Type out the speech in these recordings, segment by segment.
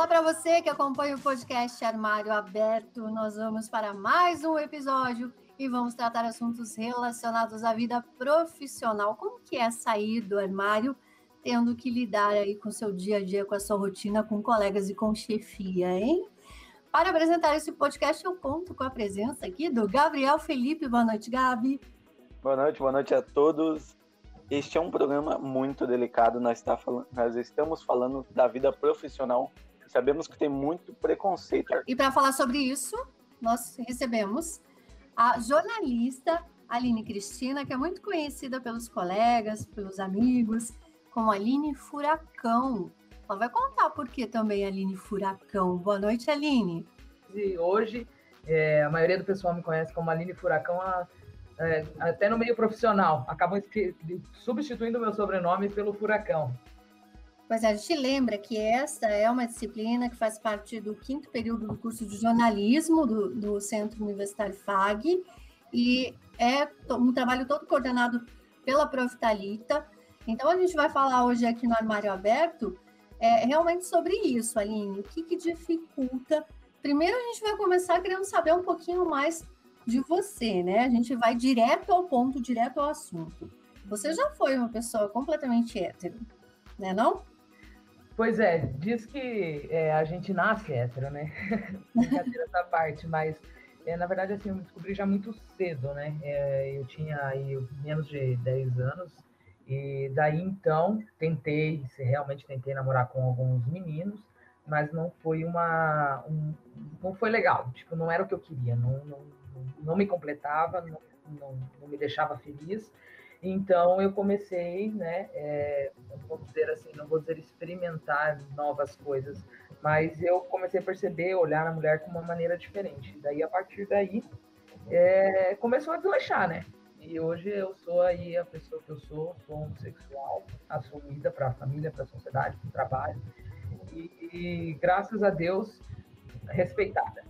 Olá para você que acompanha o podcast Armário Aberto. Nós vamos para mais um episódio e vamos tratar assuntos relacionados à vida profissional. Como que é sair do armário tendo que lidar aí com seu dia a dia, com a sua rotina, com colegas e com chefia, hein? Para apresentar esse podcast, eu conto com a presença aqui do Gabriel Felipe. Boa noite, Gabi. Boa noite, boa noite a todos. Este é um programa muito delicado. Nós, tá falando, nós estamos falando da vida profissional. Sabemos que tem muito preconceito. E para falar sobre isso, nós recebemos a jornalista Aline Cristina, que é muito conhecida pelos colegas, pelos amigos, como Aline Furacão. Ela vai contar por que também Aline Furacão. Boa noite, Aline. E hoje, é, a maioria do pessoal me conhece como Aline Furacão. A é, até no meio profissional, acabam substituindo o meu sobrenome pelo Furacão. É, a gente lembra que essa é uma disciplina que faz parte do quinto período do curso de jornalismo do, do Centro Universitário FAG e é um trabalho todo coordenado pela Prof. Thalita. Então, a gente vai falar hoje aqui no Armário Aberto é, realmente sobre isso, Aline. O que, que dificulta? Primeiro, a gente vai começar querendo saber um pouquinho mais de você, né? A gente vai direto ao ponto, direto ao assunto. Você já foi uma pessoa completamente hétero, né não? Pois é, diz que é, a gente nasce hétero, né? Brincadeira essa parte, mas é, na verdade assim, eu me descobri já muito cedo, né? É, eu tinha aí menos de 10 anos e daí então tentei, realmente tentei namorar com alguns meninos, mas não foi uma, um, não foi legal, tipo, não era o que eu queria, não, não não me completava, não, não, não, me deixava feliz. Então eu comecei, né, é, vamos dizer assim, não vou dizer experimentar novas coisas, mas eu comecei a perceber, olhar a mulher com uma maneira diferente. Daí a partir daí é, começou a desleixar, né? E hoje eu sou aí a pessoa que eu sou, sou homossexual, assumida para a família, para a sociedade, para o trabalho. E, e graças a Deus, respeitada.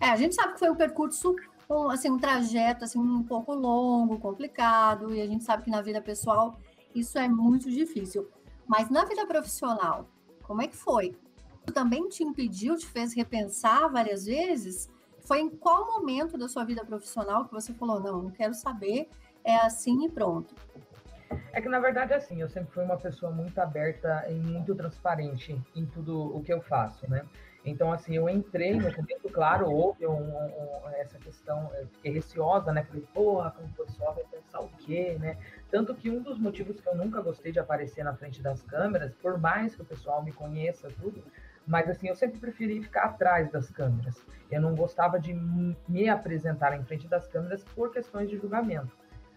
É, a gente sabe que foi um percurso um, assim, um trajeto assim, um pouco longo, complicado, e a gente sabe que na vida pessoal isso é muito difícil. Mas na vida profissional, como é que foi? Também te impediu, te fez repensar várias vezes? Foi em qual momento da sua vida profissional que você falou, não, não quero saber, é assim e pronto? É que na verdade assim, eu sempre fui uma pessoa muito aberta e muito transparente em tudo o que eu faço, né? Então, assim, eu entrei no começo, claro, houve um, um, essa questão, eu fiquei receosa, né? Falei, porra, como o pessoal vai pensar o quê, né? Tanto que um dos motivos que eu nunca gostei de aparecer na frente das câmeras, por mais que o pessoal me conheça, tudo, mas assim, eu sempre preferi ficar atrás das câmeras. Eu não gostava de me apresentar em frente das câmeras por questões de julgamento.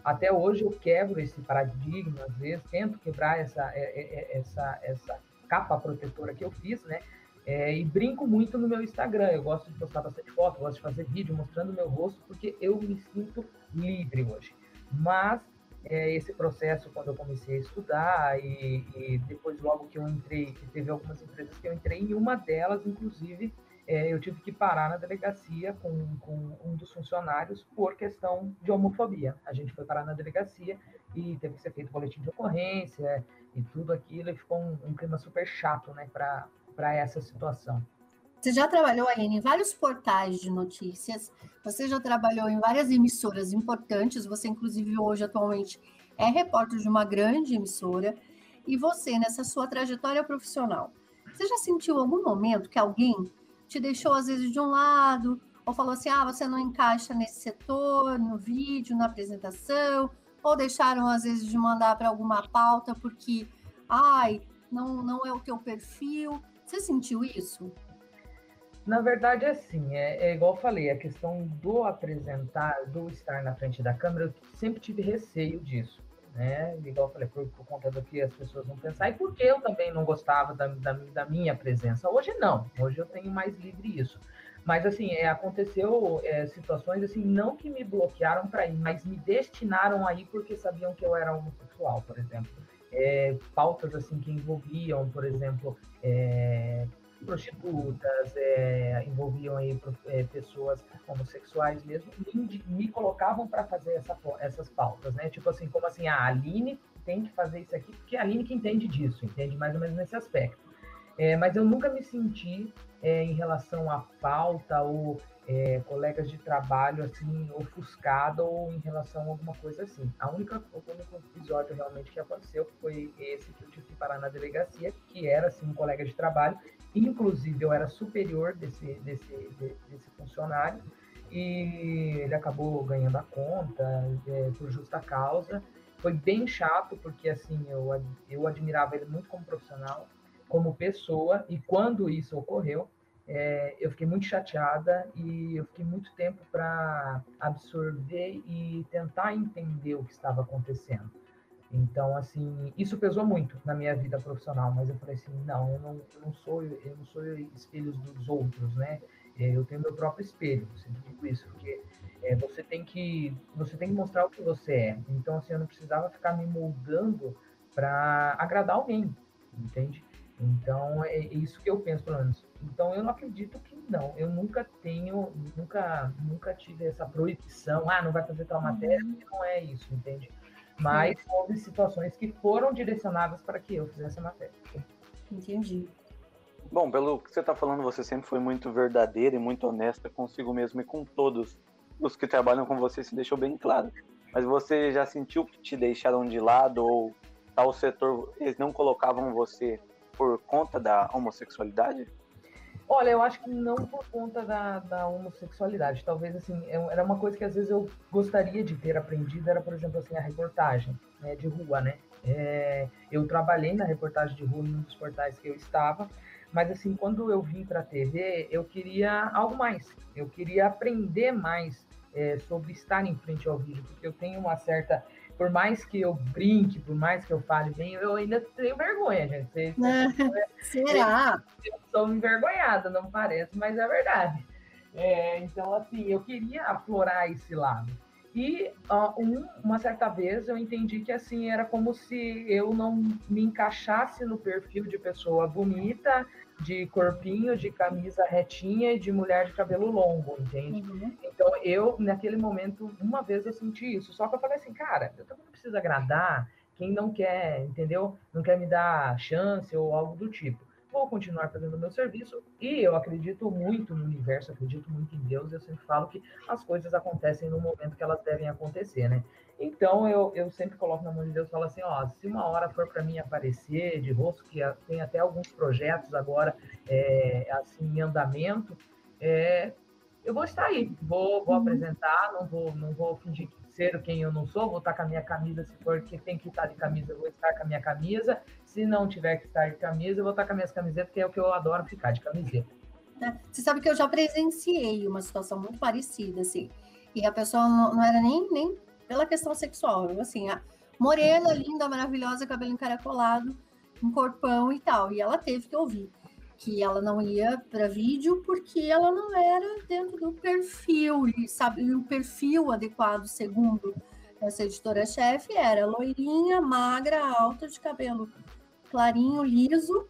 Até hoje eu quebro esse paradigma, às vezes, tento quebrar essa, é, é, é, essa, essa capa protetora que eu fiz, né? É, e brinco muito no meu Instagram. Eu gosto de postar bastante foto, gosto de fazer vídeo mostrando meu rosto, porque eu me sinto livre hoje. Mas é, esse processo, quando eu comecei a estudar, e, e, depois, logo que eu entrei, que teve algumas empresas que eu entrei, em uma delas, inclusive, é, eu tive que parar na delegacia com, com um dos funcionários por questão de homofobia. A gente foi parar na delegacia e teve que ser feito boletim de ocorrência e tudo aquilo, e ficou um, um clima super chato, né, para para essa situação. Você já trabalhou, Aline, em vários portais de notícias, você já trabalhou em várias emissoras importantes, você, inclusive, hoje, atualmente, é repórter de uma grande emissora, e você, nessa sua trajetória profissional, você já sentiu algum momento que alguém te deixou, às vezes, de um lado, ou falou assim, ah, você não encaixa nesse setor, no vídeo, na apresentação, ou deixaram, às vezes, de mandar para alguma pauta porque, ai, não, não é o teu perfil. Você sentiu isso? Na verdade, é assim, é, é, igual eu falei, a questão do apresentar, do estar na frente da câmera, eu sempre tive receio disso, né? Igual eu falei, por, por conta do que as pessoas vão pensar, e porque eu também não gostava da, da, da minha presença. Hoje não, hoje eu tenho mais livre isso. Mas, assim, é, aconteceu é, situações, assim, não que me bloquearam para ir, mas me destinaram aí porque sabiam que eu era homossexual, por exemplo é, pautas assim que envolviam, por exemplo, é, prostitutas, é, envolviam aí é, pessoas homossexuais mesmo, me, me colocavam para fazer essa, essas pautas, né? Tipo assim, como assim, a Aline tem que fazer isso aqui, porque a Aline que entende disso, entende mais ou menos nesse aspecto. É, mas eu nunca me senti é, em relação à pauta ou é, colegas de trabalho assim ofuscado ou em relação a alguma coisa assim. A única o único episódio realmente que aconteceu foi esse que eu tive que parar na delegacia, que era assim um colega de trabalho, inclusive eu era superior desse desse desse funcionário e ele acabou ganhando a conta é, por justa causa. Foi bem chato porque assim eu eu admirava ele muito como profissional, como pessoa e quando isso ocorreu é, eu fiquei muito chateada e eu fiquei muito tempo para absorver e tentar entender o que estava acontecendo. Então, assim, isso pesou muito na minha vida profissional, mas eu falei assim, não, eu não, eu não sou, eu não sou espelhos dos outros, né? É, eu tenho meu próprio espelho, sempre digo isso, porque é, você tem que, você tem que mostrar o que você é. Então, assim, eu não precisava ficar me moldando para agradar alguém, entende? Então, é isso que eu penso, pelo menos. Então, eu não acredito que não. Eu nunca tenho, nunca, nunca tive essa proibição, ah, não vai fazer tal matéria, uhum. não é isso, entende? Mas Sim. houve situações que foram direcionadas para que eu fizesse a matéria. Entendi. Bom, pelo que você está falando, você sempre foi muito verdadeira e muito honesta consigo mesmo e com todos os que trabalham com você, se deixou bem claro. Mas você já sentiu que te deixaram de lado ou tal setor, eles não colocavam você por conta da homossexualidade? Olha, eu acho que não por conta da, da homossexualidade. Talvez, assim, é era uma coisa que às vezes eu gostaria de ter aprendido, era, por exemplo, assim, a reportagem né, de rua, né? É, eu trabalhei na reportagem de rua em um dos portais que eu estava, mas, assim, quando eu vim para a TV, eu queria algo mais. Eu queria aprender mais é, sobre estar em frente ao vídeo, porque eu tenho uma certa por mais que eu brinque, por mais que eu fale bem, eu ainda tenho vergonha, gente. Será? Eu sou envergonhada, não parece, mas é verdade. É, então, assim, eu queria aflorar esse lado. E uh, um, uma certa vez eu entendi que assim era como se eu não me encaixasse no perfil de pessoa bonita, de corpinho, de camisa retinha e de mulher de cabelo longo, entende? Uhum. Então eu, naquele momento, uma vez eu senti isso. Só que eu falei assim, cara, eu também não preciso agradar quem não quer, entendeu? Não quer me dar chance ou algo do tipo vou continuar fazendo o meu serviço e eu acredito muito no universo, acredito muito em Deus. Eu sempre falo que as coisas acontecem no momento que elas devem acontecer, né? Então eu, eu sempre coloco na mão de Deus e falo assim: ó, se uma hora for para mim aparecer de rosto, que tem até alguns projetos agora é, assim em andamento, é, eu vou estar aí, vou, vou uhum. apresentar, não vou, não vou fingir ser quem eu não sou, vou estar com a minha camisa, se for que tem que estar de camisa, eu vou estar com a minha camisa. Se não tiver que estar de camisa, eu vou estar com as minhas camisetas, que é o que eu adoro ficar de camiseta. É, você sabe que eu já presenciei uma situação muito parecida, assim. E a pessoa não, não era nem, nem pela questão sexual, assim, a morena, linda, maravilhosa, cabelo encaracolado, um corpão e tal. E ela teve que ouvir que ela não ia para vídeo porque ela não era dentro do perfil e sabe o perfil adequado segundo essa editora-chefe era loirinha, magra, alta, de cabelo clarinho, liso,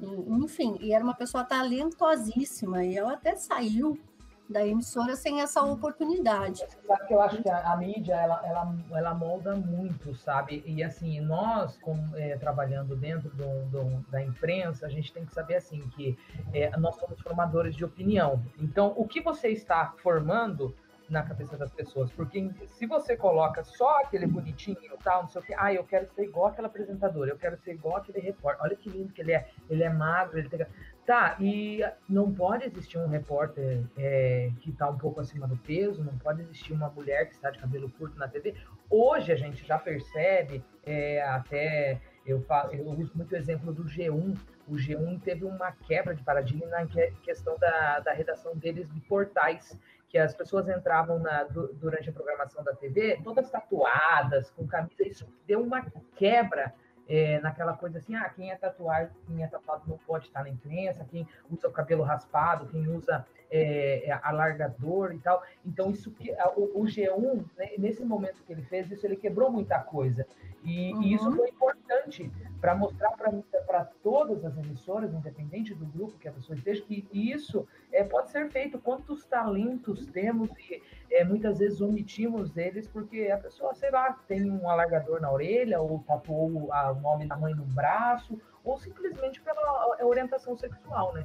enfim, e era uma pessoa talentosíssima e ela até saiu da emissora sem essa oportunidade. Sabe que eu acho que a, a mídia ela, ela, ela molda muito, sabe? E assim, nós é, trabalhando dentro do, do, da imprensa, a gente tem que saber assim que é, nós somos formadores de opinião. Então, o que você está formando na cabeça das pessoas, porque se você coloca só aquele bonitinho, tal, não sei o que, ah, eu quero ser igual aquela apresentadora, eu quero ser igual aquele repórter, olha que lindo que ele é, ele é magro, ele tem... Tá, e não pode existir um repórter é, que está um pouco acima do peso, não pode existir uma mulher que está de cabelo curto na TV. Hoje a gente já percebe, é, até eu, falo, eu uso muito o exemplo do G1. O G1 teve uma quebra de paradigma na questão da, da redação deles de portais, que as pessoas entravam na, durante a programação da TV todas tatuadas, com camisa, isso deu uma quebra é, naquela coisa assim, ah, quem é tatuado, quem é tatuado não pode estar na imprensa, quem usa o cabelo raspado, quem usa é, é alargador e tal. Então, isso que o, o G1, né, nesse momento que ele fez isso, ele quebrou muita coisa. E, uhum. e isso foi importante para mostrar para todas as emissoras, independente do grupo que a pessoa esteja, que isso é, pode ser feito. Quantos talentos temos e é, muitas vezes omitimos eles porque a pessoa, sei lá, tem um alargador na orelha, ou tatuou o nome da mãe no braço, ou simplesmente pela orientação sexual, né?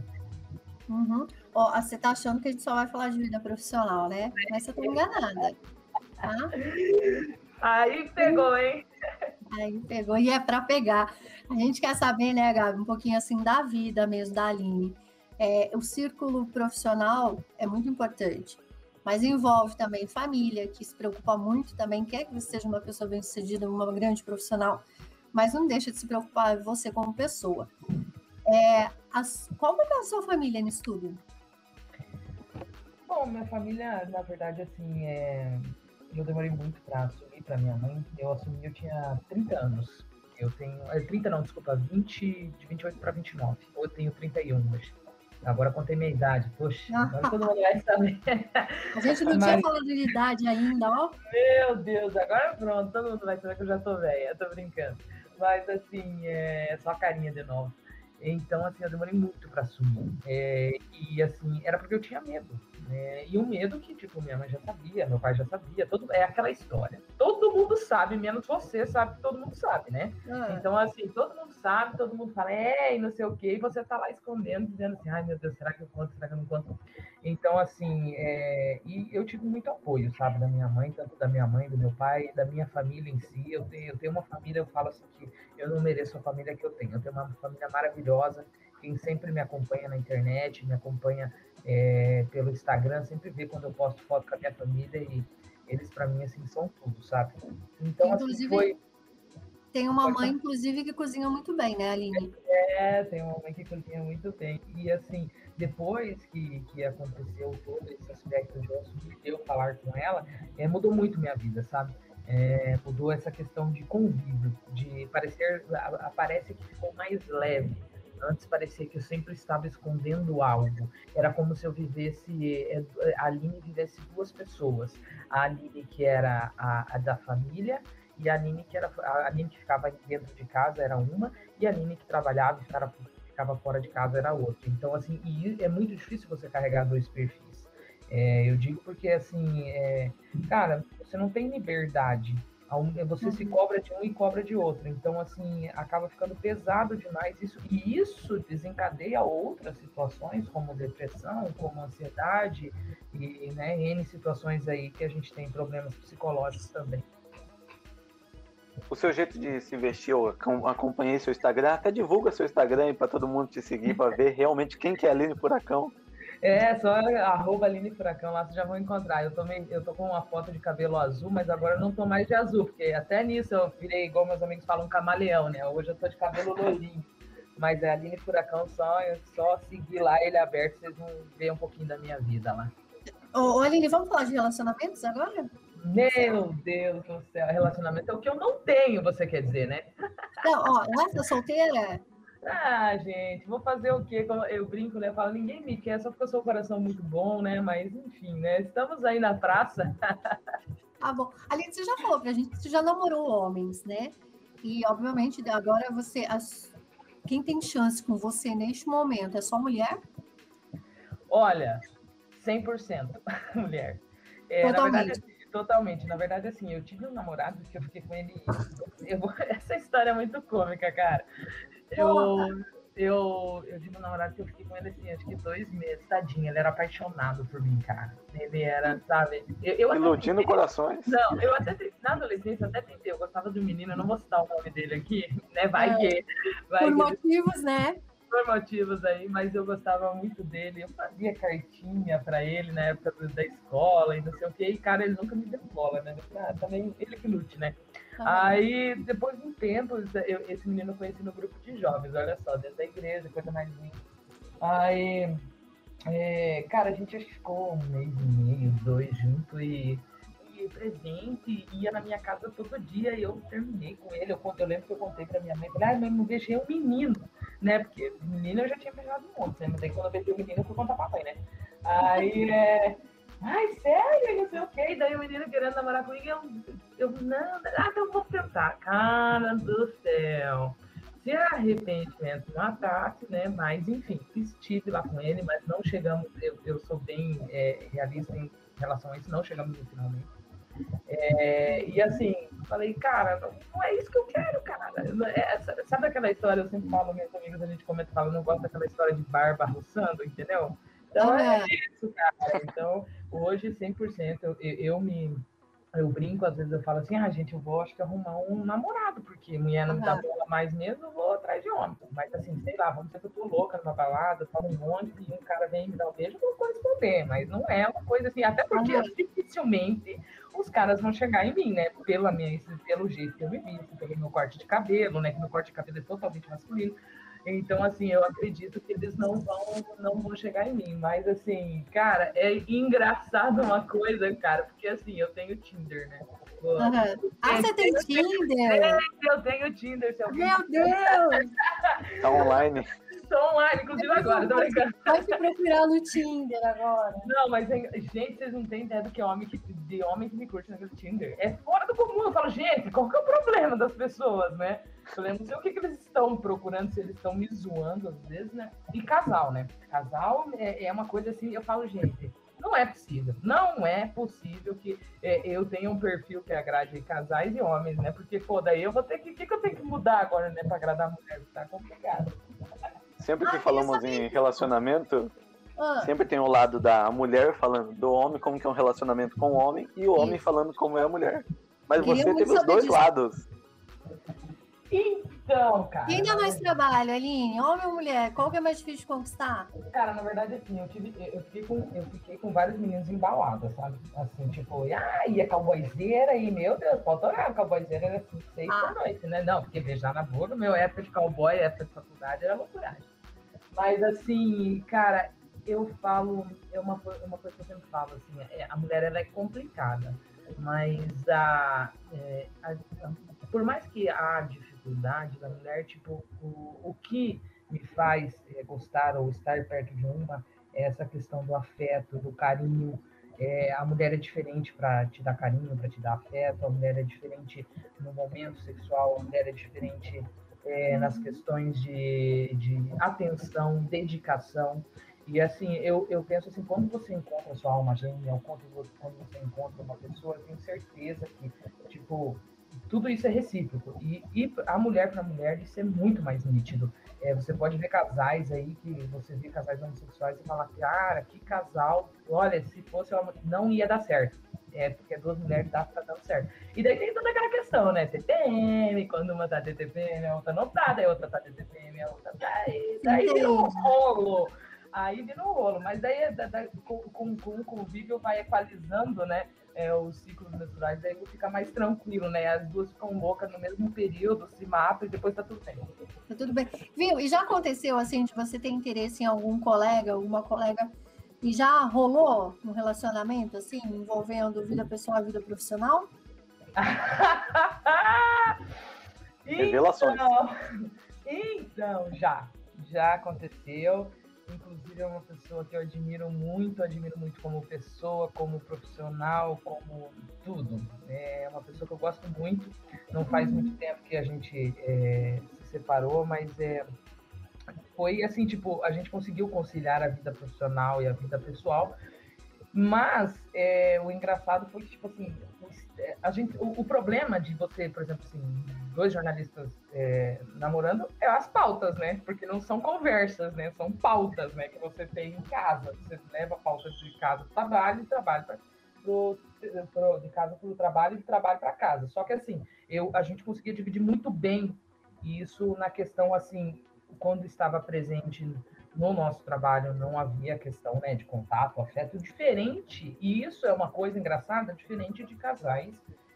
Uhum. Ó, você tá achando que a gente só vai falar de vida profissional, né? Mas você tá enganada. Tá? Aí pegou, hein? Aí pegou, e é para pegar. A gente quer saber, né, Gabi, um pouquinho assim da vida mesmo da Aline. É, o círculo profissional é muito importante, mas envolve também família, que se preocupa muito também, quer que você seja uma pessoa bem-sucedida, uma grande profissional, mas não deixa de se preocupar você como pessoa. É, as, como é a sua família no estudo? Bom, minha família, na verdade, assim, é... eu demorei muito para assumir para minha mãe. Eu assumi, eu tinha 30 anos. Eu tenho. 30 é, não, desculpa, 20, de 28 para 29. Ou eu tenho 31 hoje. Agora contei minha idade. Poxa, agora todo mundo vai saber. A gente não Mas... tinha falado de idade ainda, ó. Meu Deus, agora pronto, todo mundo vai saber que eu já tô velha, tô brincando. Mas assim, é só a carinha de novo. Então, assim, eu demorei muito para assumir. É, e, assim, era porque eu tinha medo. Né? E um medo que, tipo, minha mãe já sabia, meu pai já sabia. Todo, é aquela história. Todo mundo sabe, menos você sabe que todo mundo sabe, né? Ah. Então, assim, todo mundo sabe, todo mundo fala, é, e não sei o quê. E você tá lá escondendo, dizendo assim, ai, meu Deus, será que eu conto? Será que eu não conto? Então, assim, é, e eu tive muito apoio, sabe, da minha mãe, tanto da minha mãe, do meu pai, da minha família em si. Eu tenho, eu tenho uma família, eu falo assim, que eu não mereço a família que eu tenho. Eu tenho uma família maravilhosa, quem sempre me acompanha na internet, me acompanha é, pelo Instagram, sempre vê quando eu posto foto com a minha família e eles, para mim, assim, são tudo, sabe? Então, assim, Inclusive... assim, foi tem uma mãe, inclusive, que cozinha muito bem, né, Aline? É, tem uma mãe que cozinha muito bem. E assim, depois que, que aconteceu todo esse aspecto de eu assumir, eu falar com ela, é, mudou muito minha vida, sabe? É, mudou essa questão de convívio, de parecer, parece que ficou mais leve. Antes parecia que eu sempre estava escondendo algo. Era como se eu vivesse, é, a Aline vivesse duas pessoas. A Aline que era a, a da família e a Nini que era a Nini que ficava dentro de casa era uma e a Nini que trabalhava e ficava, ficava fora de casa era outra. Então assim, e é muito difícil você carregar dois perfis. É, eu digo porque assim, é, cara, você não tem liberdade. Você uhum. se cobra de um e cobra de outro. Então, assim, acaba ficando pesado demais isso. E isso desencadeia outras situações, como depressão, como ansiedade, e né, N situações aí que a gente tem problemas psicológicos também o seu jeito de se vestir, eu acompanhei seu Instagram, até divulga seu Instagram para todo mundo te seguir, para ver realmente quem que é Aline Furacão. É, só arroba Aline Furacão, lá vocês já vão encontrar. Eu, tô meio, eu tô com uma foto de cabelo azul, mas agora eu não tô mais de azul, porque até nisso eu virei, igual meus amigos falam, camaleão, né? Hoje eu tô de cabelo loirinho. Mas é Aline Furacão, só, só seguir lá ele aberto, vocês vão ver um pouquinho da minha vida lá. Ô, Aline, vamos falar de relacionamentos agora? Meu Deus do céu, relacionamento é o que eu não tenho, você quer dizer, né? Não, ó, essa solteira. Ah, gente, vou fazer o quê? Eu brinco, né? Eu falo, ninguém me quer, só porque eu sou um coração muito bom, né? Mas, enfim, né? Estamos aí na praça. Tá bom. Aline, você já falou pra gente que você já namorou homens, né? E, obviamente, agora você. As... Quem tem chance com você neste momento é só mulher? Olha, 100% mulher. É, verdade, Totalmente. Na verdade, assim, eu tive um namorado que eu fiquei com ele. Eu, essa história é muito cômica, cara. Eu, eu, eu tive um namorado que eu fiquei com ele assim, acho que dois meses, tadinho. Ele era apaixonado por mim, cara. Ele era, sabe? Eu, eu Iludindo tentei, corações. Não, eu até na adolescência até tentei. Eu gostava do menino, eu não vou citar o nome dele aqui, né? Vai é, que. Vai por que, motivos, né? Por motivos aí, mas eu gostava muito dele. Eu fazia cartinha para ele na época da escola e não sei o que. E, cara, ele nunca me deu bola, né? Ah, também ele que lute, né? Ah, aí, depois de um tempo, eu, esse menino eu conheci no grupo de jovens, olha só, dentro da igreja, coisa mais linda. Aí, é, cara, a gente acho que ficou um mês e meio, dois junto e presente, ia na minha casa todo dia e eu terminei com ele. Eu, eu lembro que eu contei pra minha mãe, falei, ai, mãe, não beijei um menino, né? Porque menino eu já tinha beijado monte, né? Mas aí quando eu beijei o menino, eu fui contar pra mãe, né? Aí, é... Ai, sério? Não sei o quê. E daí o menino querendo namorar comigo, eu, eu não, ah, então vou tentar. Cara do céu. se arrependimento matasse, né? Mas, enfim, estive lá com ele, mas não chegamos, eu, eu sou bem é, realista em relação a isso, não chegamos no finalmente. É, e assim, falei, cara, não, não, é isso que eu quero, cara. É, sabe aquela história, eu sempre falo, meus amigos, a gente comenta, fala, não gosto daquela história de barba roçando, entendeu? Então é isso, cara. Então, hoje, 100%, eu, eu me eu brinco, às vezes eu falo assim, ah, gente, eu vou acho que arrumar um namorado, porque mulher não me dá bola mais mesmo, eu vou atrás de homem. Mas assim, sei lá, vamos dizer que eu tô louca numa balada, falo um monte, e um cara vem me dar um beijo, eu vou corresponder, mas não é uma coisa assim, até porque uhum. dificilmente os caras vão chegar em mim, né? Pela minha, pelo jeito que eu me visto, pelo meu corte de cabelo, né? Que meu corte de cabelo é totalmente masculino. Então, assim, eu acredito que eles não vão, não vão chegar em mim. Mas, assim, cara, é engraçado uma coisa, cara, porque, assim, eu tenho Tinder, né? Uhum. Ah, você tem Tinder? Eu tenho Tinder. Se Meu Deus! Tá online. Estou online, inclusive agora, tô brincando. Pode procurar no Tinder agora. Não, mas, gente, vocês não têm ideia do que é homem que, de homem que me curte naquele Tinder. É fora do comum. Eu falo, gente, qual que é o problema das pessoas, né? Eu não sei o que, que eles estão procurando, se eles estão me zoando às vezes, né? E casal, né? Casal é, é uma coisa assim, eu falo, gente, não é possível. Não é possível que é, eu tenha um perfil que agrade casais e homens, né? Porque, pô, daí eu vou ter que. O que, que eu tenho que mudar agora, né? Pra agradar a mulher? Tá complicado. Sempre que ah, falamos em relacionamento, ah. sempre tem o lado da mulher falando do homem como que é um relacionamento com o homem e o homem falando como é a mulher. Mas você teve os dois disso. lados. Então, cara. Quem dá mais trabalho, Aline? Homem ou mulher? Qual que é mais difícil de conquistar? Cara, na verdade, assim, eu, tive, eu, fiquei, com, eu fiquei com vários meninos embalados, sabe? Assim, tipo, ah, ia cowboyzeira e, meu Deus, pode olhar, cowboyzeira era assim, seis ah. da noite, né? Não, porque beijar na boca, meu época de cowboy, época de faculdade, era loucuragem. Mas, assim, cara, eu falo, é uma, uma coisa que eu sempre falo, assim, é, a mulher, ela é complicada, mas a, é, a, a por mais que há dificuldade da mulher, tipo, o, o que me faz é, gostar ou estar perto de uma é essa questão do afeto, do carinho. É, a mulher é diferente para te dar carinho, para te dar afeto, a mulher é diferente no momento sexual, a mulher é diferente é, nas questões de, de atenção, dedicação. E assim, eu, eu penso assim, quando você encontra a sua alma gêmea, ou quando, quando você encontra uma pessoa, eu tenho certeza que, tipo, tudo isso é recíproco. E, e a mulher para mulher, isso é muito mais nítido. É, você pode ver casais aí, que você vê casais homossexuais e fala, cara, que casal, olha, se fosse uma, não ia dar certo. É, porque duas mulheres tá, tá dando certo. E daí tem toda aquela questão, né? TPM, quando uma tá TTPM, a outra não tá, daí a outra tá TTPM, a outra tá. Daí vira um rolo. Aí vira um rolo. Mas daí, da, da, com, com, com o convívio vai equalizando, né? é, os ciclos menstruais, daí fica mais tranquilo, né? As duas ficam loucas no mesmo período, se matam e depois tá tudo bem. Tá tudo bem. Viu? E já aconteceu assim de você ter interesse em algum colega, alguma colega, e já rolou um relacionamento assim, envolvendo vida pessoal e vida profissional? Revelações. Então, então, já. Já aconteceu. Inclusive é uma pessoa que eu admiro muito, admiro muito como pessoa, como profissional, como tudo. É uma pessoa que eu gosto muito. Não faz muito uhum. tempo que a gente é, se separou, mas é, foi assim, tipo, a gente conseguiu conciliar a vida profissional e a vida pessoal. Mas é, o engraçado foi que, tipo assim, a gente, o, o problema de você, por exemplo, assim, dois jornalistas é, namorando é as pautas, né? Porque não são conversas, né? São pautas, né? Que você tem em casa. Você leva pautas de casa para o trabalho e trabalho para de casa para o trabalho e de trabalho para casa. Só que assim, eu, a gente conseguia dividir muito bem isso na questão assim, quando estava presente no nosso trabalho não havia questão né, de contato, afeto diferente, e isso é uma coisa engraçada, diferente de casais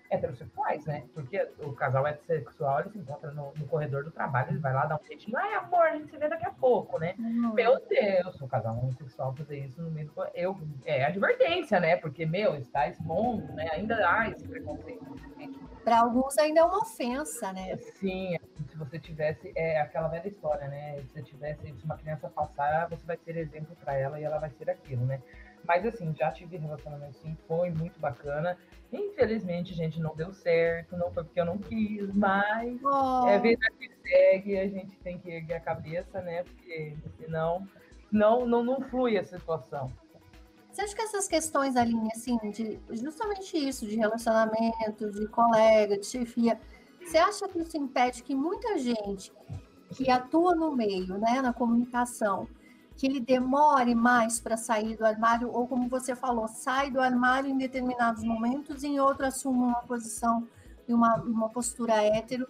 heterossexuais, né? Porque o casal heterossexual ele se encontra no, no corredor do trabalho, ele vai lá dar um jeitinho, ai amor, a gente se vê daqui a pouco, né? Uhum. Meu Deus, o casal homossexual fazer isso no meio do eu É advertência, né? Porque, meu, está expondo, né? Ainda há esse preconceito. Para alguns ainda é uma ofensa, né? Sim, se você tivesse, é aquela velha história, né? Se você tivesse, se uma criança passar, você vai ser exemplo para ela e ela vai ser aquilo, né? Mas assim, já tive relacionamento sim, foi muito bacana. Infelizmente, gente, não deu certo, não foi porque eu não quis, mas oh. é vida que segue, a gente tem que erguer a cabeça, né? Porque senão não, não, não flui a situação. Você acha que essas questões linha, assim, de justamente isso, de relacionamento, de colega, de chefia, você acha que isso impede que muita gente que atua no meio, né, na comunicação, que ele demore mais para sair do armário, ou como você falou, sai do armário em determinados momentos e em outro assume uma posição e uma, uma postura hétero,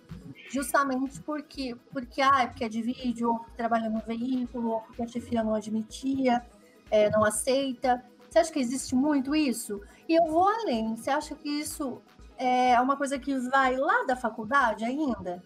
justamente porque, porque, ah, é porque é de vídeo, ou porque trabalha no veículo, ou porque a chefia não admitia, é, não aceita. Você acha que existe muito isso? E eu vou além. Você acha que isso é uma coisa que vai lá da faculdade ainda?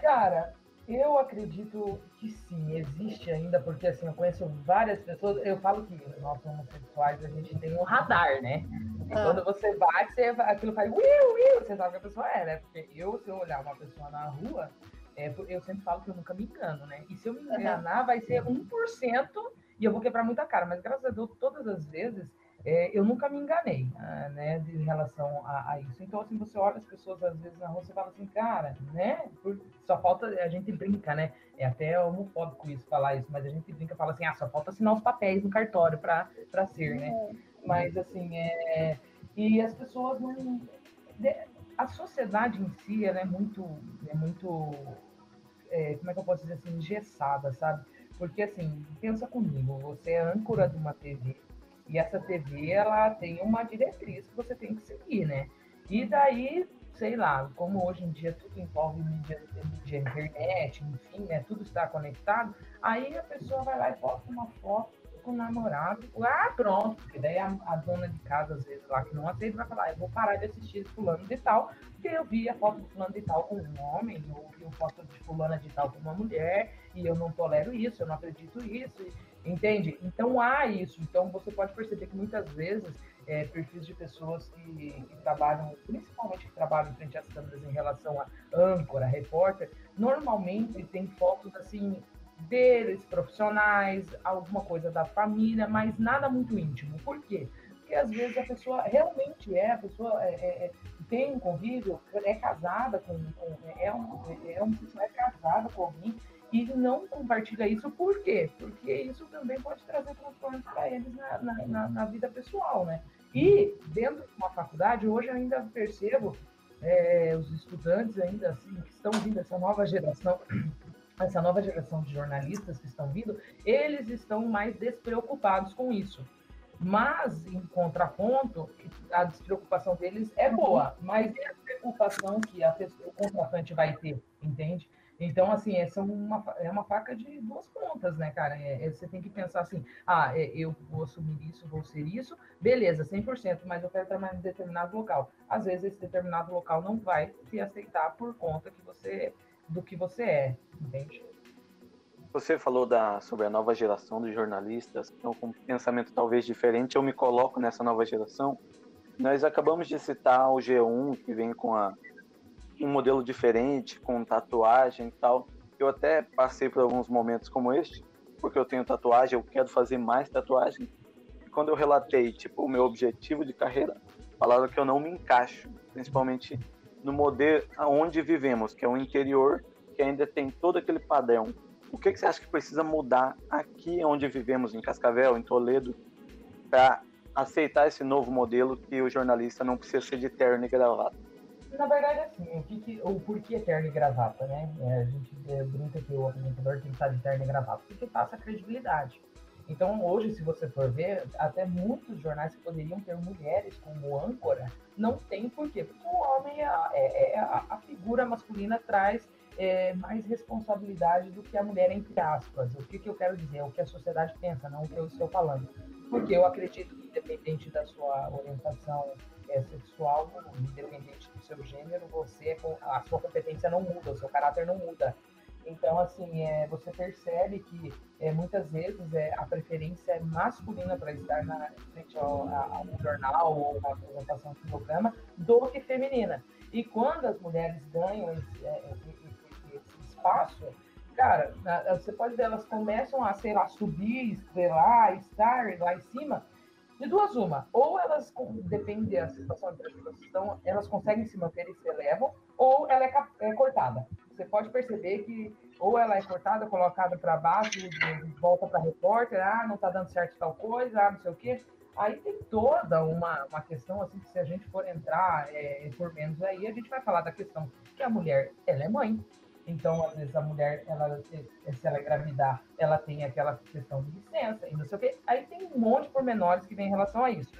Cara, eu acredito que sim, existe ainda, porque assim, eu conheço várias pessoas, eu falo que nós homossexuais, a gente tem um radar, né? Ah. quando você vai, você, aquilo faz uiu, uiu, você sabe que a pessoa é, né? Porque eu, se eu olhar uma pessoa na rua, é, eu sempre falo que eu nunca me engano, né? E se eu me enganar, vai ser 1% e eu vou quebrar muita cara, mas graças a Deus, todas as vezes, é, eu nunca me enganei, ah, né, em relação a, a, isso. Então, assim, você olha as pessoas, às vezes, na rua, você fala assim, cara, né, só falta, a gente brinca, né, é até homofóbico isso, falar isso, mas a gente brinca e fala assim, ah, só falta assinar os papéis no cartório para ser, né, é. mas, assim, é, e as pessoas não, a sociedade em si, ela é muito, é muito, é, como é que eu posso dizer assim, engessada, sabe, porque, assim, pensa comigo, você é âncora de uma TV, e essa TV, ela tem uma diretriz que você tem que seguir, né? E daí, sei lá, como hoje em dia tudo envolve mídia, mídia internet, enfim, né? Tudo está conectado, aí a pessoa vai lá e posta uma foto com o namorado, ah, pronto, porque daí a, a, dona de casa, às vezes, lá que não aceita, vai falar, eu vou parar de assistir fulano de tal, porque eu vi a foto de fulano de tal com um homem, ou vi a foto de fulana de tal com uma mulher, e eu não tolero isso, eu não acredito isso, entende? Então há isso, então você pode perceber que muitas vezes é, perfis de pessoas que, que, trabalham, principalmente que trabalham frente às câmeras em relação a âncora, repórter, normalmente tem fotos assim deles, profissionais, alguma coisa da família, mas nada muito íntimo. Por quê? Porque às vezes a pessoa realmente é, a pessoa é, é, é tem um convívio, é casada com, com é, um, é, um, é casada com alguém e não compartilha isso, por quê? Porque isso também pode trazer transtornos para eles na, na, na, na, vida pessoal, né? E dentro de uma faculdade, hoje eu ainda percebo é, os estudantes ainda assim, que estão vindo, essa nova geração, essa nova geração de jornalistas que estão vindo, eles estão mais despreocupados com isso. Mas, em contraponto, a despreocupação deles é boa, mas é a preocupação que a pessoa, o contratante vai ter, entende? Então, assim, essa é uma, é uma faca de duas pontas, né, cara? É, é, você tem que pensar assim, ah, é, eu vou assumir isso, vou ser isso, beleza, 100%, mas eu quero trabalhar em determinado local. Às vezes, esse determinado local não vai te aceitar por conta que você do que você é, entende? Você falou da, sobre a nova geração de jornalistas, então com um pensamento talvez diferente, eu me coloco nessa nova geração. Nós acabamos de citar o G1, que vem com a, um modelo diferente, com tatuagem e tal. Eu até passei por alguns momentos como este, porque eu tenho tatuagem, eu quero fazer mais tatuagem. E quando eu relatei, tipo, o meu objetivo de carreira, falaram que eu não me encaixo, principalmente no modelo onde vivemos, que é o interior, que ainda tem todo aquele padrão. O que, que você acha que precisa mudar aqui onde vivemos, em Cascavel, em Toledo, para aceitar esse novo modelo que o jornalista não precisa ser de terno e gravata? Na verdade, assim, o, que que, o porquê terno e gravata, né? É, a gente é, brinca que o apresentador tem que estar de terno e gravata, porque passa credibilidade. Então, hoje, se você for ver, até muitos jornais que poderiam ter mulheres como âncora, não tem por quê? Porque o homem, é, é, é a, a, figura masculina traz é, mais responsabilidade do que a mulher, entre aspas. O que, que eu quero dizer? O que a sociedade pensa, não o que eu estou falando. Porque eu acredito que, independente da sua orientação é, sexual, independente do seu gênero, você, a sua competência não muda, o seu caráter não muda. Então, assim, é, você percebe que é, muitas vezes é, a preferência é masculina para estar na frente ao, a, um jornal ou uma apresentação de programa do que feminina. E quando as mulheres ganham esse, é, esse, esse espaço, cara, você pode ver, elas começam a, sei lá, subir, estrelar, estar lá em cima, de duas uma. Ou elas, depende da situação em que elas elas conseguem se manter e se elevam, ou ela é, é cortada. Você pode perceber que ou ela é cortada, colocada para baixo, volta para repórter, ah, não está dando certo tal coisa, ah, não sei o quê. Aí tem toda uma, uma questão, assim, que se a gente for entrar é, por menos aí, a gente vai falar da questão que a mulher, ela é mãe. Então, às vezes, a mulher, ela, se ela engravidar, ela tem aquela questão de licença e não sei o quê. Aí tem um monte de pormenores que vem em relação a isso.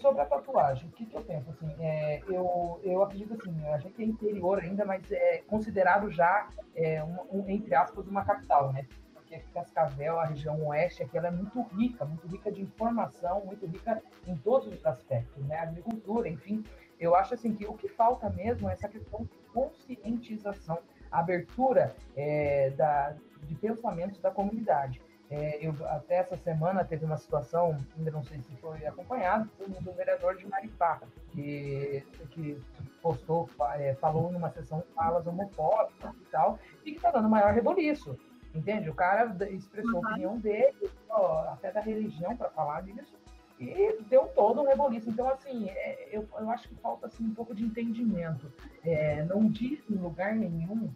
Sobre a tatuagem, o que, que eu penso? Assim, é, eu, eu acredito assim, a gente é interior ainda, mas é considerado já, é, um, um, entre aspas, uma capital, né? Porque Cascavel, a região oeste, aqui ela é muito rica, muito rica de informação, muito rica em todos os aspectos, né? Agricultura, enfim. Eu acho assim que o que falta mesmo é essa questão de conscientização, abertura é, da, de pensamentos da comunidade. É, eu, até essa semana teve uma situação, ainda não sei se foi acompanhado, do vereador de Maripá, que, que postou, é, falou numa sessão falas homofóbicas e tal, e que está dando maior reboliço. Entende? O cara expressou a opinião dele, ó, até da religião, para falar disso, e deu todo um reboliço. Então, assim, é, eu, eu acho que falta assim, um pouco de entendimento. É, não diz em lugar nenhum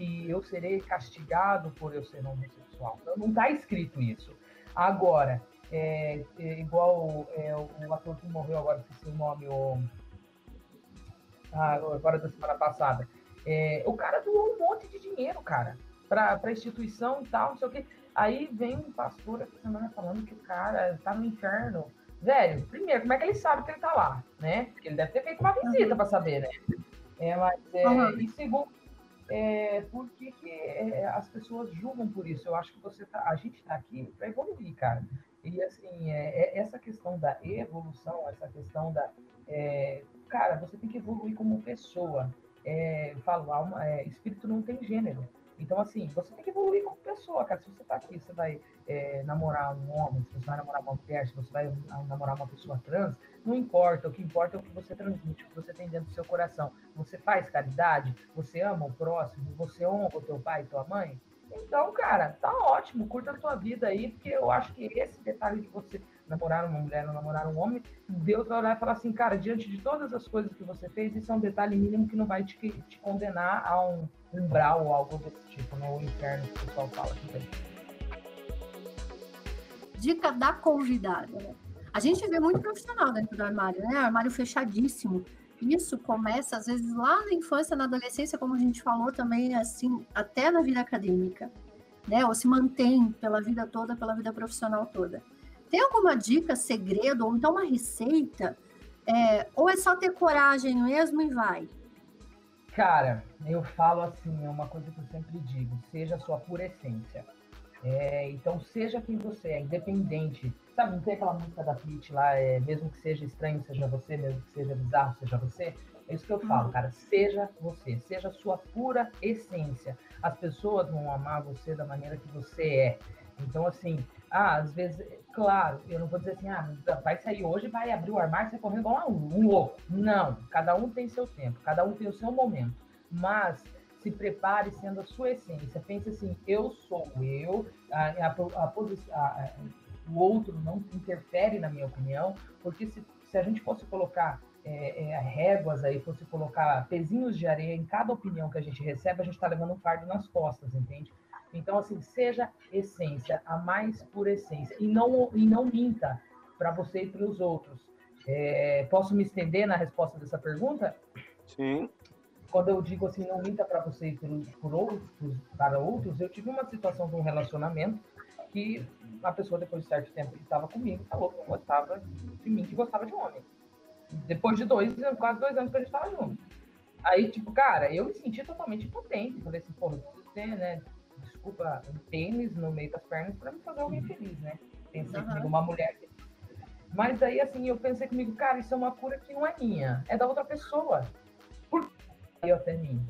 que eu serei castigado por eu ser homossexual. Então, não está escrito isso. Agora, é, é igual é, o ator que morreu agora, esqueci o nome, o, ah, agora da semana passada. É, o cara doou um monte de dinheiro, cara, para a instituição e tal, não sei o quê. Aí vem um pastor essa semana falando que o cara tá no inferno. Velho, primeiro, como é que ele sabe que ele tá lá, né? Porque ele deve ter feito uma visita para saber, né? É, mas, é, uhum. E segundo, é, por que, que é, as pessoas julgam por isso? Eu acho que você tá, a gente está aqui para evoluir, cara. E assim, é, é, essa questão da evolução, essa questão da. É, cara, você tem que evoluir como pessoa. É, falo, alma, é, espírito não tem gênero. Então, assim, você tem que evoluir como pessoa, cara. Se você tá aqui, você vai é, namorar um homem, se você vai namorar uma mulher, se você vai namorar uma pessoa trans, não importa. O que importa é o que você transmite, o que você tem dentro do seu coração. Você faz caridade, você ama o próximo, você honra o teu pai e tua mãe. Então, cara, tá ótimo, curta a tua vida aí, porque eu acho que esse detalhe de você namorar uma mulher ou namorar um homem, Deus vai olhar e falar assim, cara, diante de todas as coisas que você fez, isso é um detalhe mínimo que não vai te, te condenar a um umbral ou algo desse tipo, né? O inferno que o pessoal fala também. Dica da convidada, né? A gente vê muito profissional dentro do armário, né? Armário fechadíssimo. Isso começa, às vezes, lá na infância, na adolescência, como a gente falou também, assim, até na vida acadêmica, né? Ou se mantém pela vida toda, pela vida profissional toda. Tem alguma dica, segredo, ou então uma receita? É, ou é só ter coragem mesmo e vai? Cara, eu falo assim, é uma coisa que eu sempre digo, seja a sua pura essência. É, então, seja quem você é, independente. Sabe, não tem aquela música da Pitty lá, é, mesmo que seja estranho, seja você, mesmo que seja bizarro, seja você. É isso que eu falo, uhum. cara. Seja você, seja a sua pura essência. As pessoas vão amar você da maneira que você é. Então, assim, ah, às vezes, claro, eu não vou dizer assim, ah, vai sair hoje, vai abrir o armário e sai correndo igual um, um louco. Não, cada um tem seu tempo, cada um tem o seu momento. Mas se prepare sendo a sua essência. Pense assim, eu sou eu, a, a, a, o outro não interfere na minha opinião, porque se, se a gente fosse colocar é, é, réguas aí, fosse colocar pezinhos de areia em cada opinião que a gente recebe, a gente está levando um fardo nas costas, entende? Então, assim, seja essência, a mais pura essência, e não, e não minta para você e para os outros. É, posso me estender na resposta dessa pergunta? Sim quando eu digo assim, não minta para você e por, por outros, para outros, eu tive uma situação de um relacionamento que a pessoa, depois de certo tempo que estava comigo, falou que não gostava de mim, que gostava de homem. Depois de dois anos, quase dois anos que a gente estava junto. Aí, tipo, cara, eu me senti totalmente impotente. Falei assim, pô, você, né? Desculpa, um tênis no meio das pernas para me fazer alguém feliz, né? Pensei uhum. comigo, uma mulher. Mas aí, assim, eu pensei comigo, cara, isso é uma cura que não é minha, é da outra pessoa. Por veio até mim?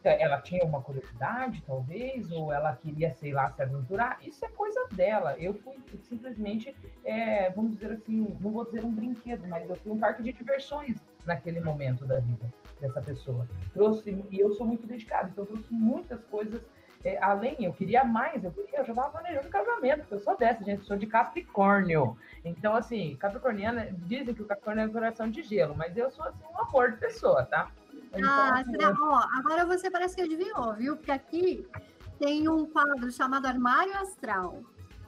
Então, ela tinha uma curiosidade, talvez, ou ela queria, sei lá, se aventurar. Isso é coisa dela. Eu fui simplesmente, é, vamos dizer assim, não vou dizer um brinquedo, mas eu fui um parque de diversões naquele momento da vida dessa pessoa. Trouxe, e eu sou muito dedicado, então trouxe muitas coisas é, além, eu queria mais, eu, queria, eu já estava planejando casamento, porque eu sou dessa, gente, sou de Capricórnio. Então, assim, Capricorniana, dizem que o Capricórnio é coração de gelo, mas eu sou, assim, um amor de pessoa, tá? Então, ah, assim, será? Ó, agora você parece que adivinhou, viu? Porque aqui tem um quadro chamado Armário Astral.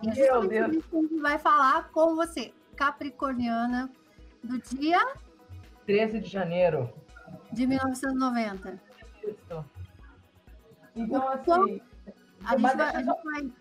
E Meu Deus. a gente vai falar com você, Capricorniana, do dia 13 de janeiro de 1990. Isso. Então, assim. A gente, vai, a gente vai.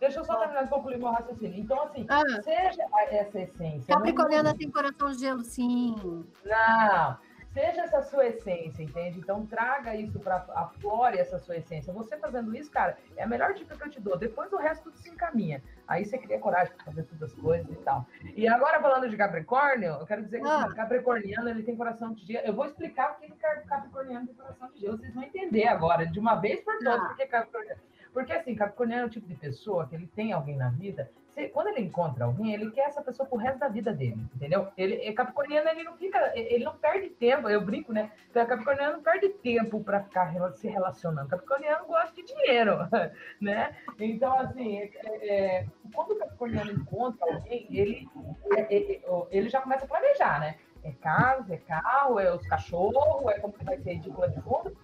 Deixa eu só terminar de concluir meu raciocínio. Então, assim, ah. seja essa essência. Capricorniana tem coração de gelo, sim. Não. Seja essa sua essência, entende? Então traga isso para aflore essa sua essência. Você fazendo isso, cara, é a melhor dica que eu te dou. Depois o resto tudo se encaminha. Aí você cria coragem para fazer todas as coisas e tal. E agora falando de Capricórnio, eu quero dizer que ah. o Capricorniano ele tem coração de gelo. Eu vou explicar o que o Capricorniano tem coração de gelo. Vocês vão entender agora, de uma vez por todas, ah. porque Capricorniano. Porque assim, Capricorniano é o tipo de pessoa que ele tem alguém na vida quando ele encontra alguém, ele quer essa pessoa pro resto da vida dele, entendeu? Ele, é Capricorniano, ele não fica, ele não perde tempo, eu brinco, né? Então, Capricorniano não perde tempo para ficar se relacionando. Capricorniano gosta de dinheiro, né? Então, assim, é, é, quando o Capricorniano encontra alguém, ele, é, é, ele já começa a planejar, né? É casa, é carro, é os cachorros, é como vai ser ridícula de fundo.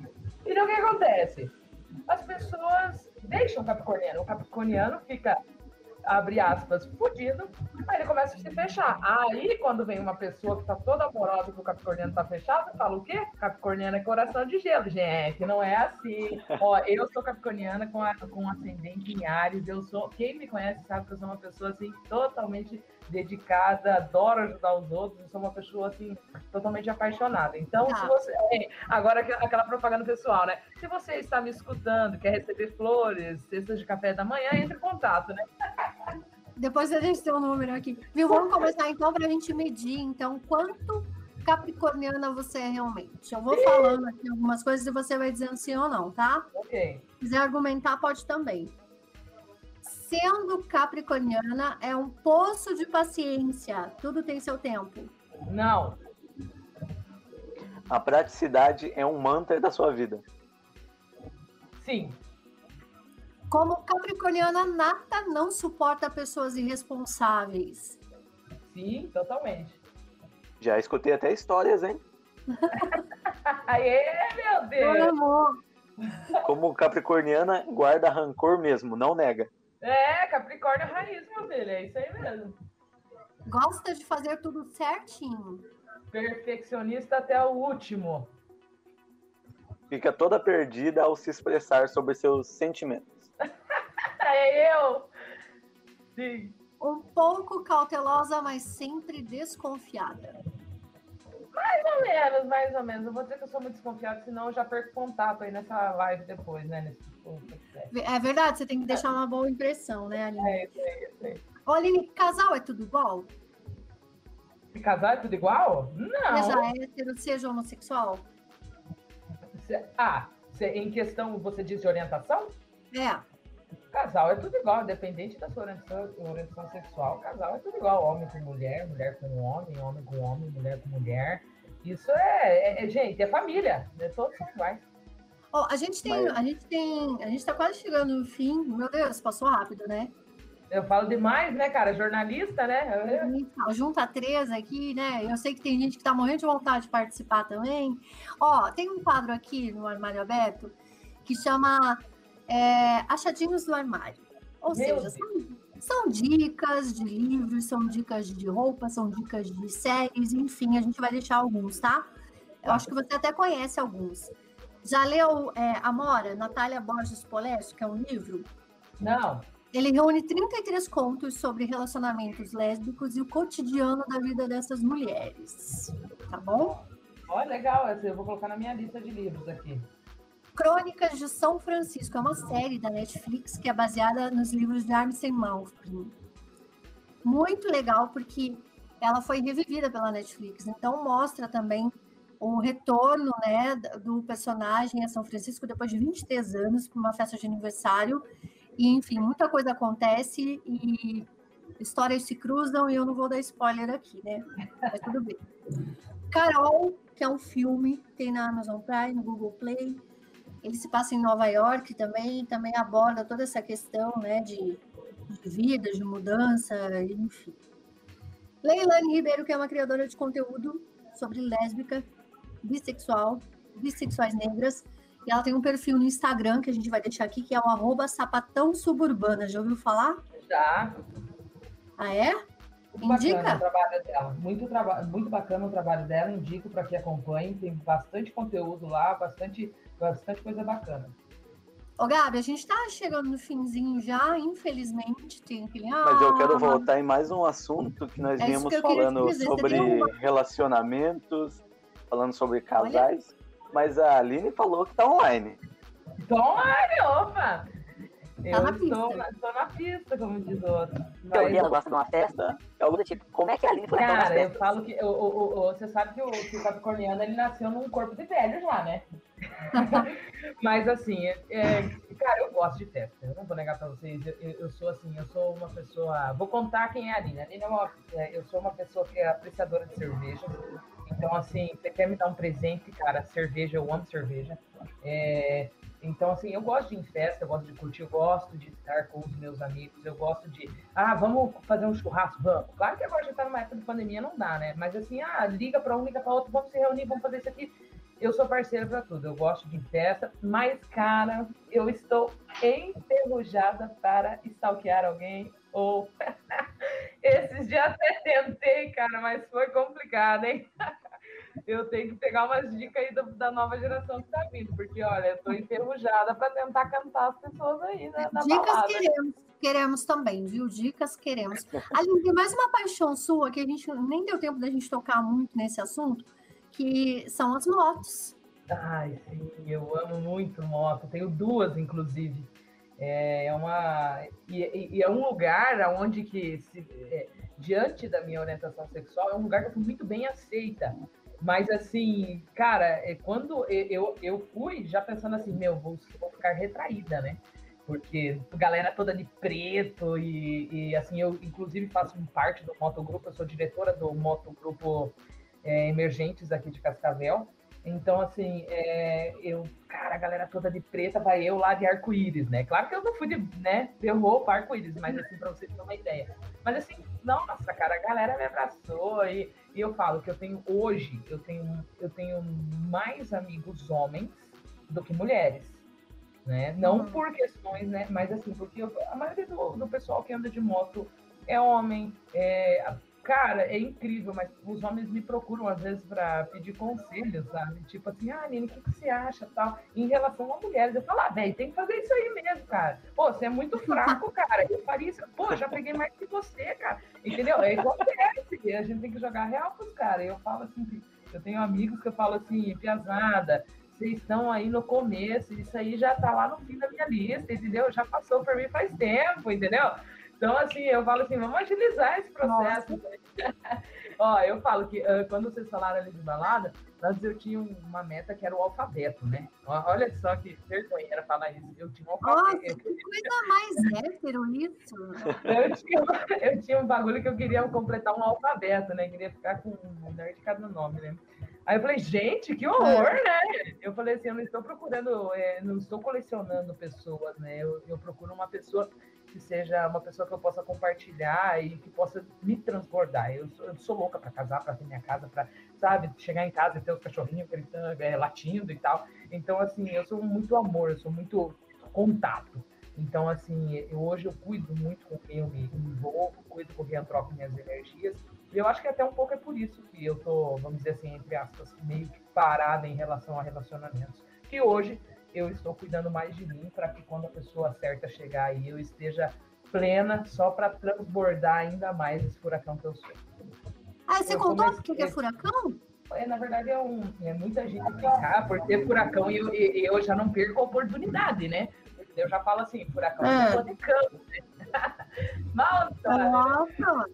Então, o que acontece? As pessoas deixam o Capricorniano. O Capricorniano fica abre aspas, fudido, aí ele começa a se fechar. Aí, quando vem uma pessoa que tá toda amorosa que o Capricorniano tá fechado, fala o quê? Capricorniano é coração de gelo, gente, não é assim. Ó, eu sou capricorniana com, a, com ascendente em Ares, eu sou, quem me conhece sabe que eu sou uma pessoa, assim, totalmente dedicada, adoro ajudar os outros, eu sou uma pessoa assim totalmente apaixonada. Então, se você é, agora aquela propaganda pessoal, né? Se você está me escutando, quer receber flores, cestas de café da manhã, entre em contato, né? Depois a gente tem um número aqui. Viu? Vamos começar então para a gente medir então quanto capricorniana você é realmente. Eu vou falando aqui algumas coisas e você vai dizendo sim ou não, tá? Ok. Se quiser argumentar, pode também sendo capricorniana, é um poço de paciência. Tudo tem seu tempo. Não. A praticidade é um mantra da sua vida. Sim. Como capricorniana nata não suporta pessoas irresponsáveis. Sim, totalmente. Já escutei até histórias, hein? Aê, meu Deus! Meu amor. Como capricorniana, guarda rancor mesmo, não nega. É, Capricórnio raiz, meu filho, é isso aí mesmo. Gosta de fazer tudo certinho. Perfeccionista até o último. Fica toda perdida ao se expressar sobre seus sentimentos. é eu! Sim. Um pouco cautelosa, mas sempre desconfiada. Ou menos, mais ou menos. Eu vou dizer que eu sou muito desconfiado, senão eu já perco contato aí nessa live depois, né? Nesse... É verdade, você tem que deixar uma boa impressão, né, Aline? É, é, é. Ô, Aline, casal é tudo igual? Casal é tudo igual? Não. Seja hétero, seja homossexual? Ah, em questão, você diz de orientação? É. Casal é tudo igual, independente da sua orientação, orientação sexual. Casal é tudo igual, homem com mulher, mulher com homem, homem com homem, mulher com mulher. Isso é, é, é gente, é família, né? todos são iguais. Oh, a gente tem, Mas... a gente tem, a gente tá quase chegando no fim. Meu Deus, passou rápido, né? Eu falo demais, né, cara? Jornalista, né? Junta três aqui, né? Eu sei que tem gente que tá morrendo de vontade de participar também. Ó, tem um quadro aqui no Armário Aberto que chama é, achadinhos do armário. Ou Meu seja, são, são, dicas de livros, são dicas de roupa, são dicas de séries, enfim, a gente vai deixar alguns, tá? Eu acho que você até conhece alguns. Já leu é, Amora, Natália Borges Polesso, que é um livro? Não. Ele reúne 33 contos sobre relacionamentos lésbicos e o cotidiano da vida dessas mulheres. Tá bom? Olha, legal. Eu vou colocar na minha lista de livros aqui. Crônicas de São Francisco é uma série da Netflix que é baseada nos livros de Armstrong Malfrin. Muito legal porque ela foi revivida pela Netflix, então mostra também o retorno né, do personagem a São Francisco depois de 23 anos para uma festa de aniversário. E, enfim, muita coisa acontece e histórias se cruzam e eu não vou dar spoiler aqui, né? Mas tudo bem. Carol, que é um filme, tem na Amazon Prime, no Google Play Ele se passa em Nova York também, também aborda toda essa questão né, de, de vida, de mudança, enfim. Leilane Ribeiro, que é uma criadora de conteúdo sobre lésbica, bissexual, bissexuais negras, e ela tem um perfil no Instagram que a gente vai deixar aqui, que é o arroba sapatão suburbana. Já ouviu falar? Já. Ah, é? Muito Indica? bacana o trabalho dela. Muito, traba muito bacana o trabalho dela. Indico para que acompanhe. Tem bastante conteúdo lá, bastante, bastante coisa bacana. Ô, Gabi, a gente está chegando no finzinho já, infelizmente. Tem aquele... Ah, Mas eu quero voltar em mais um assunto que nós é viemos falando sobre uma... relacionamentos, falando sobre casais. Olha. Mas a Aline falou que está online. Tô online, opa! Tá eu na estou, na, estou na pista, como diz o outro. Mas... Então, ela gosta de uma festa, é algo do tipo. Como é que a Aline foi Cara, eu falo que o, o, o, você sabe que o, que o Capricorniano ele nasceu num corpo de velho já, né? Mas assim, é, é, cara, eu gosto de festa. Eu não vou negar para vocês. Eu, eu, sou assim, eu sou uma pessoa. Vou contar quem é a Aline. A Aline é uma, é, eu sou uma pessoa que é apreciadora de cerveja. Então, assim, você quer me dar um presente, cara? Cerveja, eu amo cerveja. É, então, assim, eu gosto de ir em festa, eu gosto de curtir, eu gosto de estar com os meus amigos, eu gosto de, ah, vamos fazer um churrasco, vamos. Claro que agora a gente tá numa época de pandemia, não dá, né? Mas assim, ah, liga para um, liga para outro, vamos se reunir, vamos fazer isso aqui. Eu sou parceira para tudo, eu gosto de festa, mas, cara, eu estou enferrujada para stalkear alguém ou. Esses dias até tentei, cara, mas foi complicado, hein? eu tenho que pegar umas dicas aí da, da nova geração que tá vindo, porque olha, eu tô enferrujada para tentar cantar as pessoas aí na, na Dicas balada. queremos, queremos também, viu? Dicas queremos. Aline, tem mais uma paixão sua que a gente nem deu tempo da gente tocar muito nesse assunto, que são as motos. Ai, sim, eu amo muito moto. Tenho duas, inclusive. É uma e, e é um lugar onde que se, é, diante da minha orientação sexual é um lugar que eu fui muito bem aceita. Mas assim, cara, é, quando eu, eu fui já pensando assim, meu, vou, vou ficar retraída, né? Porque galera toda de preto e, e, assim, eu inclusive faço parte do motogrupo, eu sou diretora do motogrupo é, Emergentes aqui de Cascavel. Então, assim, é, eu, cara, a galera toda de preta, vai eu lá de arco-íris, né? Claro que eu não fui de, né, de roupa arco-íris, mas assim, pra vocês terem uma ideia. Mas assim, nossa, cara, a galera me abraçou e, e eu falo que eu tenho hoje, eu tenho, eu tenho mais amigos homens do que mulheres. Né? Não uhum. por questões, né? Mas assim, porque eu, a maioria do, do pessoal que anda de moto é homem, é, Cara, é incrível, mas os homens me procuram às vezes para pedir conselhos, sabe? Tipo assim, ah, Nini, o que, que você acha tal? Em relação a mulheres, eu falo, ah, velho, tem que fazer isso aí mesmo, cara. Pô, você é muito fraco, cara. Eu faria isso. Pô, já peguei mais que você, cara. Entendeu? É igual acontece. A gente tem que jogar real pros caras. Eu falo assim, eu tenho amigos que eu falo assim, piazada, vocês estão aí no começo, isso aí já tá lá no fim da minha lista, entendeu? Já passou por mim faz tempo, entendeu? Então, assim, eu falo assim, vamos agilizar esse processo. Ó, eu falo que uh, quando vocês falaram ali de balada, antes eu tinha uma meta que era o alfabeto, né? Olha só que vergonha era falar isso. Eu tinha um alfabeto. Nossa, que coisa mais hétero isso. Eu tinha, eu tinha um bagulho que eu queria completar um alfabeto, né? Queria ficar com um nerd de cada nome, né? Aí eu falei, gente, que horror, é. né? Eu falei assim, eu não estou procurando, é, não estou colecionando pessoas, né? Eu, eu procuro uma pessoa que seja uma pessoa que eu possa compartilhar e que possa me transbordar. Eu sou, eu sou louca para casar, para ter minha casa, para, sabe, chegar em casa e ter os cachorrinhos gritando, é, latindo e tal. Então, assim, eu sou muito amor, eu sou muito contato. Então, assim, eu, hoje eu cuido muito com quem eu me envolvo, cuido com quem eu troco minhas energias. E eu acho que até um pouco é por isso que eu tô, vamos dizer assim, entre aspas, meio que parada em relação a relacionamentos. Que hoje eu estou cuidando mais de mim para que quando a pessoa certa chegar aí eu esteja plena só para transbordar ainda mais esse furacão que eu sou. Ah, você eu contou o que é furacão? É, na verdade, é, um, é muita gente ficar por ter furacão e eu, eu já não perco a oportunidade, né? Eu já falo assim, furacão é de campo, né? Nossa! Nossa!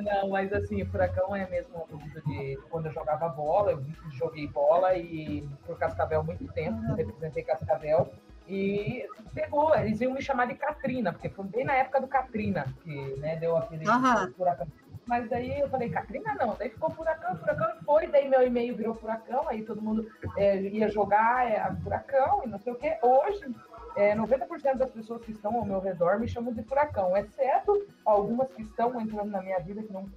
Não, mas assim, furacão é mesmo de quando eu jogava bola, eu joguei bola e por Cascavel muito tempo, uhum. representei Cascavel. E pegou, eles iam me chamar de Katrina, porque foi bem na época do Katrina que né, deu aquele uhum. furacão. Mas daí eu falei, Catrina não, daí ficou furacão, furacão foi, daí meu e-mail virou furacão, aí todo mundo é, ia jogar é, furacão e não sei o quê. Hoje, é, 90% das pessoas que estão ao meu redor me chamam de furacão, exceto algumas que estão entrando na minha vida que não,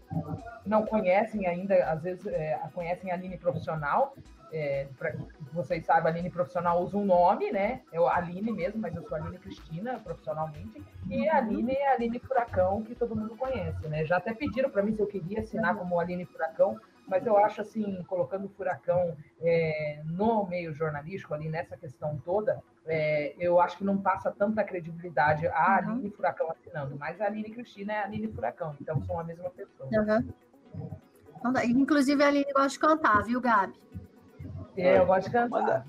não conhecem ainda, às vezes é, conhecem a Aline profissional. É, pra, vocês sabem, a Aline profissional usa um nome, né? Eu Aline mesmo, mas eu sou a Aline Cristina profissionalmente. E a Aline é a Aline Furacão, que todo mundo conhece, né? Já até pediram para mim se eu queria assinar como Aline Furacão, mas eu acho assim, colocando o furacão é, no meio jornalístico, ali nessa questão toda, é, eu acho que não passa tanta credibilidade a uhum. Aline Furacão assinando, mas a Aline Cristina é a Aline Furacão, então são a mesma pessoa. Uhum. Inclusive a Aline gosta de cantar, viu, Gabi? É, eu gosto de cantar.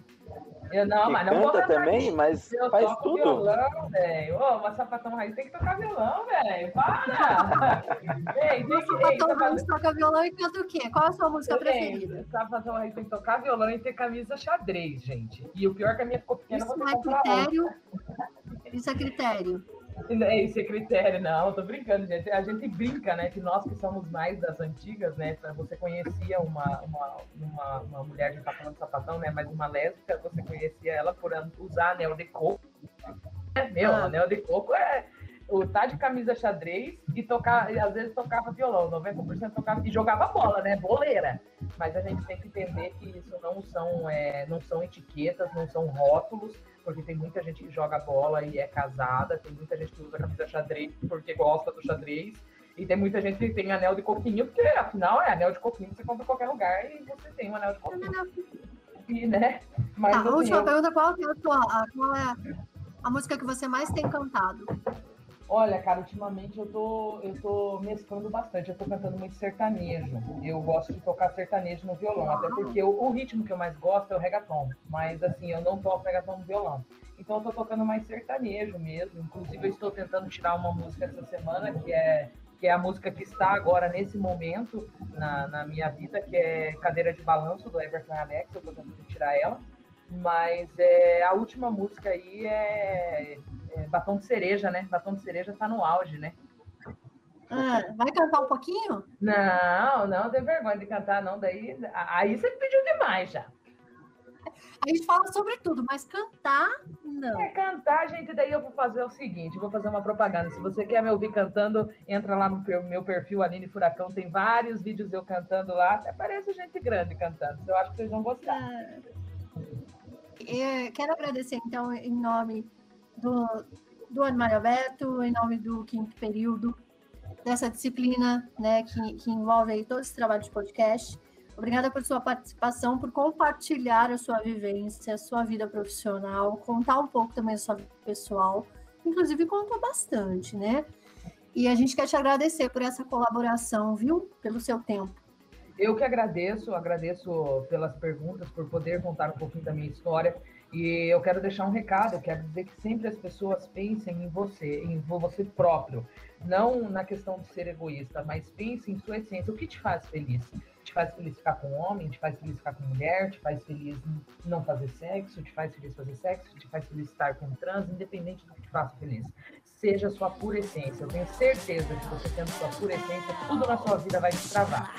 Eu não, mas não canta também, mas eu faz tudo. violão, velho. Ô, mas sapatão raiz tem que tocar violão, velho. Para! ei, tem que, ei, sapatão raiz toca violão e canta o quê? Qual é a sua música ei, preferida? Sapatão raiz tem que tocar violão e ter camisa xadrez, gente. E o pior é que a minha ficou pequena, Isso não é critério. Isso é critério. É esse é critério, não, tô brincando, gente. A gente brinca, né? Que nós que somos mais das antigas, né? Você conhecia uma, uma, uma, uma mulher, gente tá falando de sapatão, né? Mas uma lésbica, você conhecia ela por usar anel de coco. É, meu, ah. anel de coco é o tá de camisa xadrez e tocar, às vezes tocava violão, 90% tocava e jogava bola, né? Boleira. Mas a gente tem que entender que isso não são, é, não são etiquetas, não são rótulos, porque tem muita gente que joga bola e é casada, tem muita gente que usa camisa xadrez porque gosta do xadrez, e tem muita gente que tem anel de coquinho, porque afinal é anel de coquinho, você compra em qualquer lugar e você tem um anel de coquinho. E, né? Mas, tá, assim, última eu... pergunta, qual é, a, tua, qual é a música que você mais tem cantado? Olha, cara, ultimamente eu tô, eu tô mesclando bastante. Eu tô cantando muito sertanejo. Eu gosto de tocar sertanejo no violão, até porque o, o ritmo que eu mais gosto é o reggaeton. Mas, assim, eu não toco reggaeton no violão. Então, eu tô tocando mais sertanejo mesmo. Inclusive, eu estou tentando tirar uma música essa semana que é que é a música que está agora nesse momento na, na minha vida, que é Cadeira de Balanço, do Everton Alex, eu estou tentando tirar ela. Mas é, a última música aí é é, batom de cereja, né? Batom de cereja tá no auge, né? Ah, vai cantar um pouquinho? Não, não tem vergonha de cantar, não. Daí, aí você pediu demais já. A gente fala sobre tudo, mas cantar, não. É, cantar, gente, daí eu vou fazer o seguinte, vou fazer uma propaganda. Se você quer me ouvir cantando, entra lá no meu perfil Aline Furacão, tem vários vídeos eu cantando lá, até parece gente grande cantando. Eu acho que vocês vão gostar. Ah, quero agradecer, então, em nome do, do Animário Aberto, em nome do quinto período, dessa disciplina né, que, que envolve aí todo esse trabalho de podcast. Obrigada por sua participação, por compartilhar a sua vivência, a sua vida profissional, contar um pouco também a sua vida pessoal. Inclusive, contou bastante, né? E a gente quer te agradecer por essa colaboração, viu? Pelo seu tempo. Eu que agradeço, agradeço pelas perguntas, por poder contar um pouquinho da minha história. E eu quero deixar um recado, eu quero dizer que sempre as pessoas pensem em você, em você próprio, não na questão de ser egoísta, mas pense em sua essência, o que te faz feliz? Te faz feliz ficar com homem, te faz feliz ficar com mulher, te faz feliz não fazer sexo, te faz feliz fazer sexo, te faz feliz estar com trans, independente do que te faça feliz. Seja a sua pura essência. Eu tenho certeza que você tendo sua pura essência, tudo na sua vida vai te travar.